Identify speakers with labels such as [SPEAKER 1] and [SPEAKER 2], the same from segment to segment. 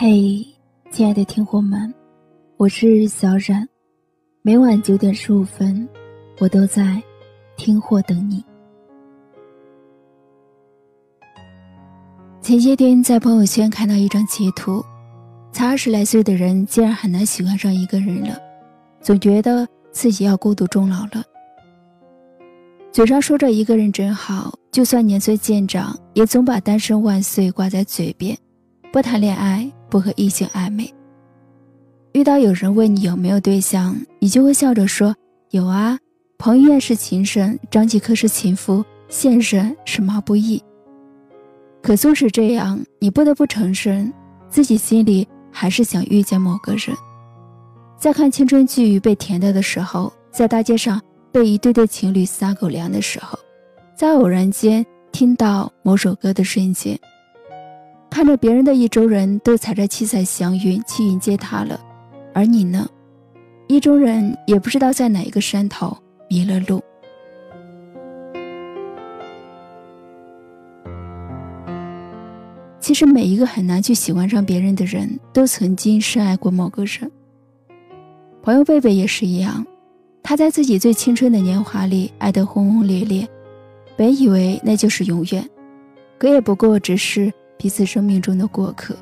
[SPEAKER 1] 嘿，亲爱的听货们，我是小冉，每晚九点十五分，我都在听货等你。前些天在朋友圈看到一张截图，才二十来岁的人竟然很难喜欢上一个人了，总觉得自己要孤独终老了。嘴上说着一个人真好，就算年岁渐长，也总把单身万岁挂在嘴边，不谈恋爱。不和异性暧昧。遇到有人问你有没有对象，你就会笑着说有啊。彭于晏是情圣，张继科是情夫，现任是毛不易。可纵使这样，你不得不承认，自己心里还是想遇见某个人。在看青春剧被甜到的时候，在大街上被一对对情侣撒狗粮的时候，在偶然间听到某首歌的瞬间。看着别人的意中人都踩着七彩祥云去迎接他了，而你呢？意中人也不知道在哪一个山头迷了路。其实每一个很难去喜欢上别人的人都曾经深爱过某个人。朋友贝贝也是一样，他在自己最青春的年华里爱得轰轰烈烈，本以为那就是永远，可也不过只是。彼此生命中的过客，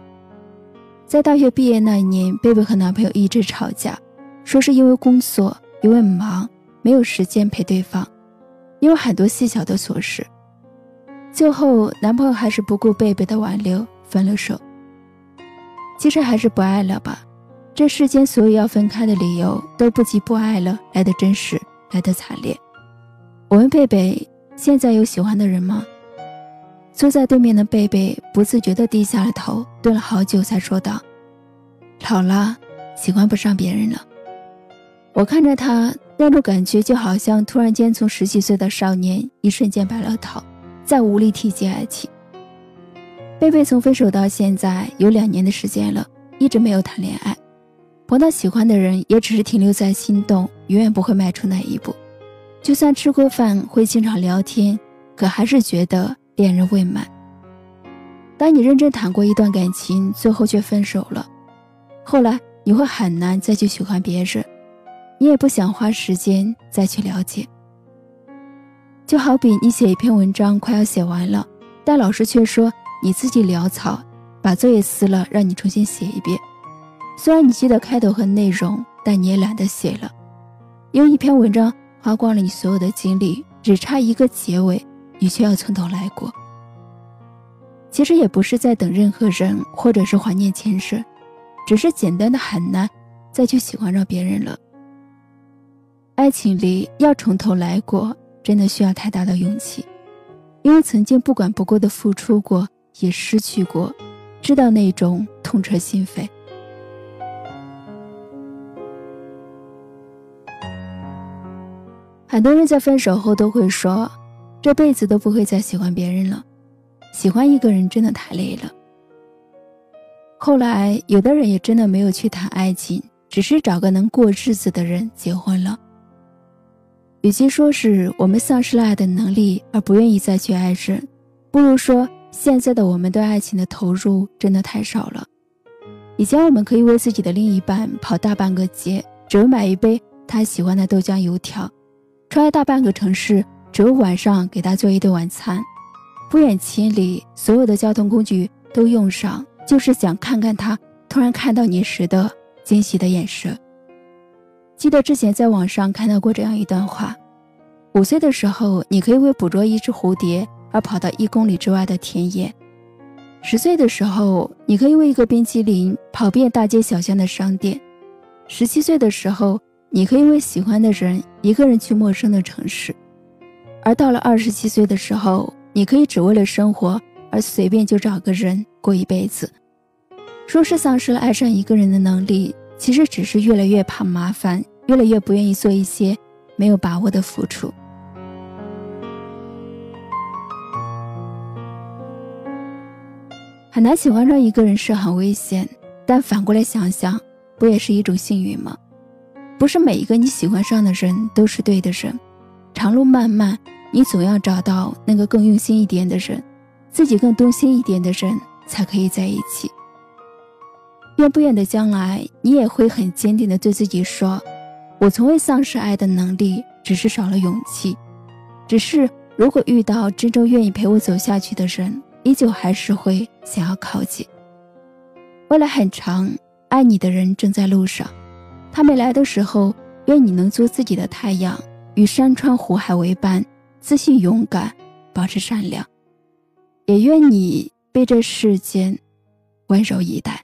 [SPEAKER 1] 在大学毕业那一年，贝贝和男朋友一直吵架，说是因为工作，因为忙，没有时间陪对方，因为很多细小的琐事。最后，男朋友还是不顾贝贝的挽留，分了手。其实还是不爱了吧？这世间所有要分开的理由，都不及不爱了来的真实，来的惨烈。我问贝贝：“现在有喜欢的人吗？”坐在对面的贝贝不自觉地低下了头，顿了好久才说道：“老了，喜欢不上别人了。”我看着他，那种感觉就好像突然间从十几岁的少年一瞬间白了头，再无力提及爱情。贝贝从分手到现在有两年的时间了，一直没有谈恋爱，碰到喜欢的人也只是停留在心动，永远不会迈出那一步。就算吃过饭会经常聊天，可还是觉得。恋人未满。当你认真谈过一段感情，最后却分手了，后来你会很难再去喜欢别人，你也不想花时间再去了解。就好比你写一篇文章快要写完了，但老师却说你自己潦草，把作业撕了，让你重新写一遍。虽然你记得开头和内容，但你也懒得写了，因为一篇文章花光了你所有的精力，只差一个结尾。你却要从头来过。其实也不是在等任何人，或者是怀念前世，只是简单的很难再去喜欢上别人了。爱情里要从头来过，真的需要太大的勇气，因为曾经不管不顾的付出过，也失去过，知道那种痛彻心扉。很多人在分手后都会说。这辈子都不会再喜欢别人了，喜欢一个人真的太累了。后来，有的人也真的没有去谈爱情，只是找个能过日子的人结婚了。与其说是我们丧失了爱的能力而不愿意再去爱人，不如说现在的我们对爱情的投入真的太少了。以前我们可以为自己的另一半跑大半个街，只为买一杯他喜欢的豆浆油条，穿越大半个城市。只有晚上给他做一顿晚餐，不远千里，所有的交通工具都用上，就是想看看他突然看到你时的惊喜的眼神。记得之前在网上看到过这样一段话：五岁的时候，你可以为捕捉一只蝴蝶而跑到一公里之外的田野；十岁的时候，你可以为一个冰淇淋跑遍大街小巷的商店；十七岁的时候，你可以为喜欢的人一个人去陌生的城市。而到了二十七岁的时候，你可以只为了生活而随便就找个人过一辈子。说是丧失了爱上一个人的能力，其实只是越来越怕麻烦，越来越不愿意做一些没有把握的付出。很难喜欢上一个人是很危险，但反过来想想，不也是一种幸运吗？不是每一个你喜欢上的人都是对的人，长路漫漫。你总要找到那个更用心一点的人，自己更动心一点的人，才可以在一起。愿不远的将来，你也会很坚定的对自己说：“我从未丧失爱的能力，只是少了勇气。只是如果遇到真正愿意陪我走下去的人，依旧还是会想要靠近。未来很长，爱你的人正在路上。他没来的时候，愿你能做自己的太阳，与山川湖海为伴，自信勇敢，保持善良。也愿你被这世间温柔以待。”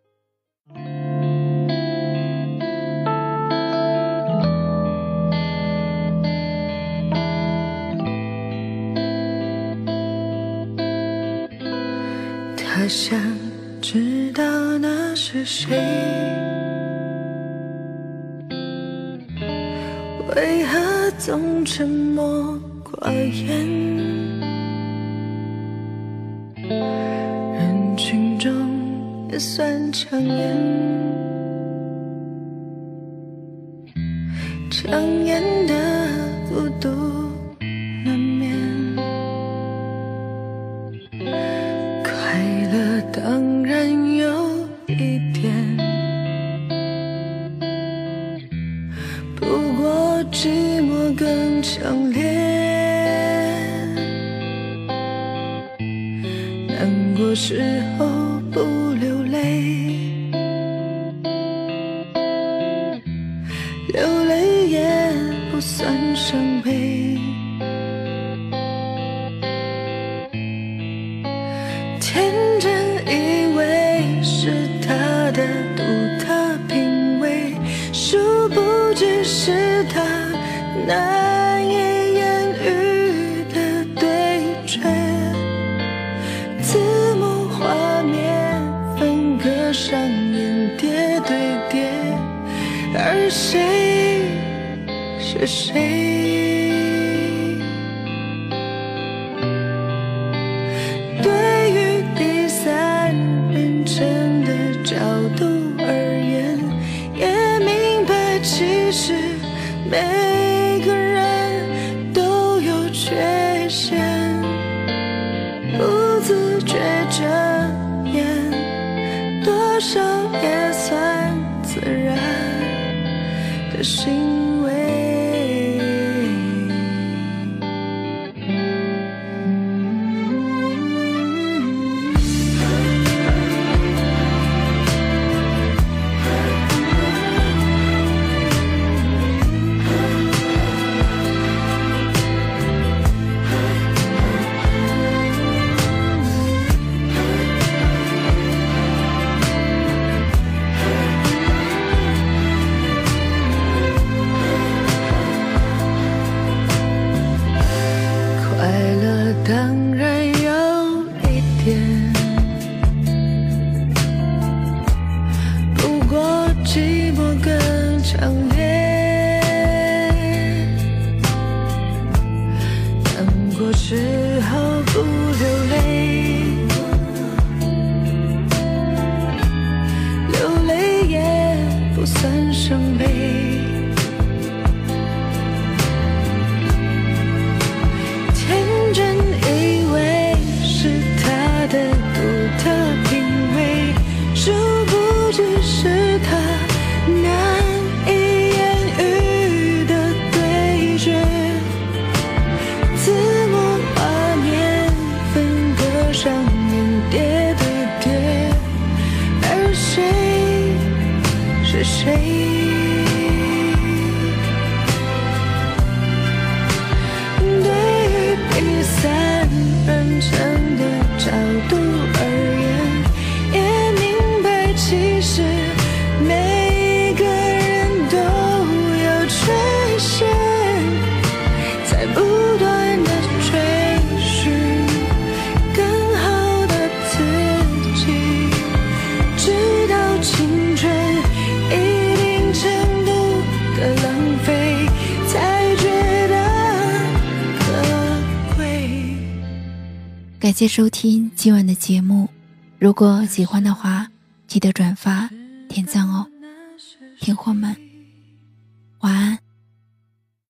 [SPEAKER 2] 他想知道那是谁，为何总沉默寡言？人群中也算抢眼，抢眼的孤独。难过时候不流泪，流泪也不算伤悲。天真以为是他的独特品味，殊不知是他难谁是谁？谁
[SPEAKER 1] 感谢收听今晚的节目，如果喜欢的话，记得转发点赞哦，听货们，晚安。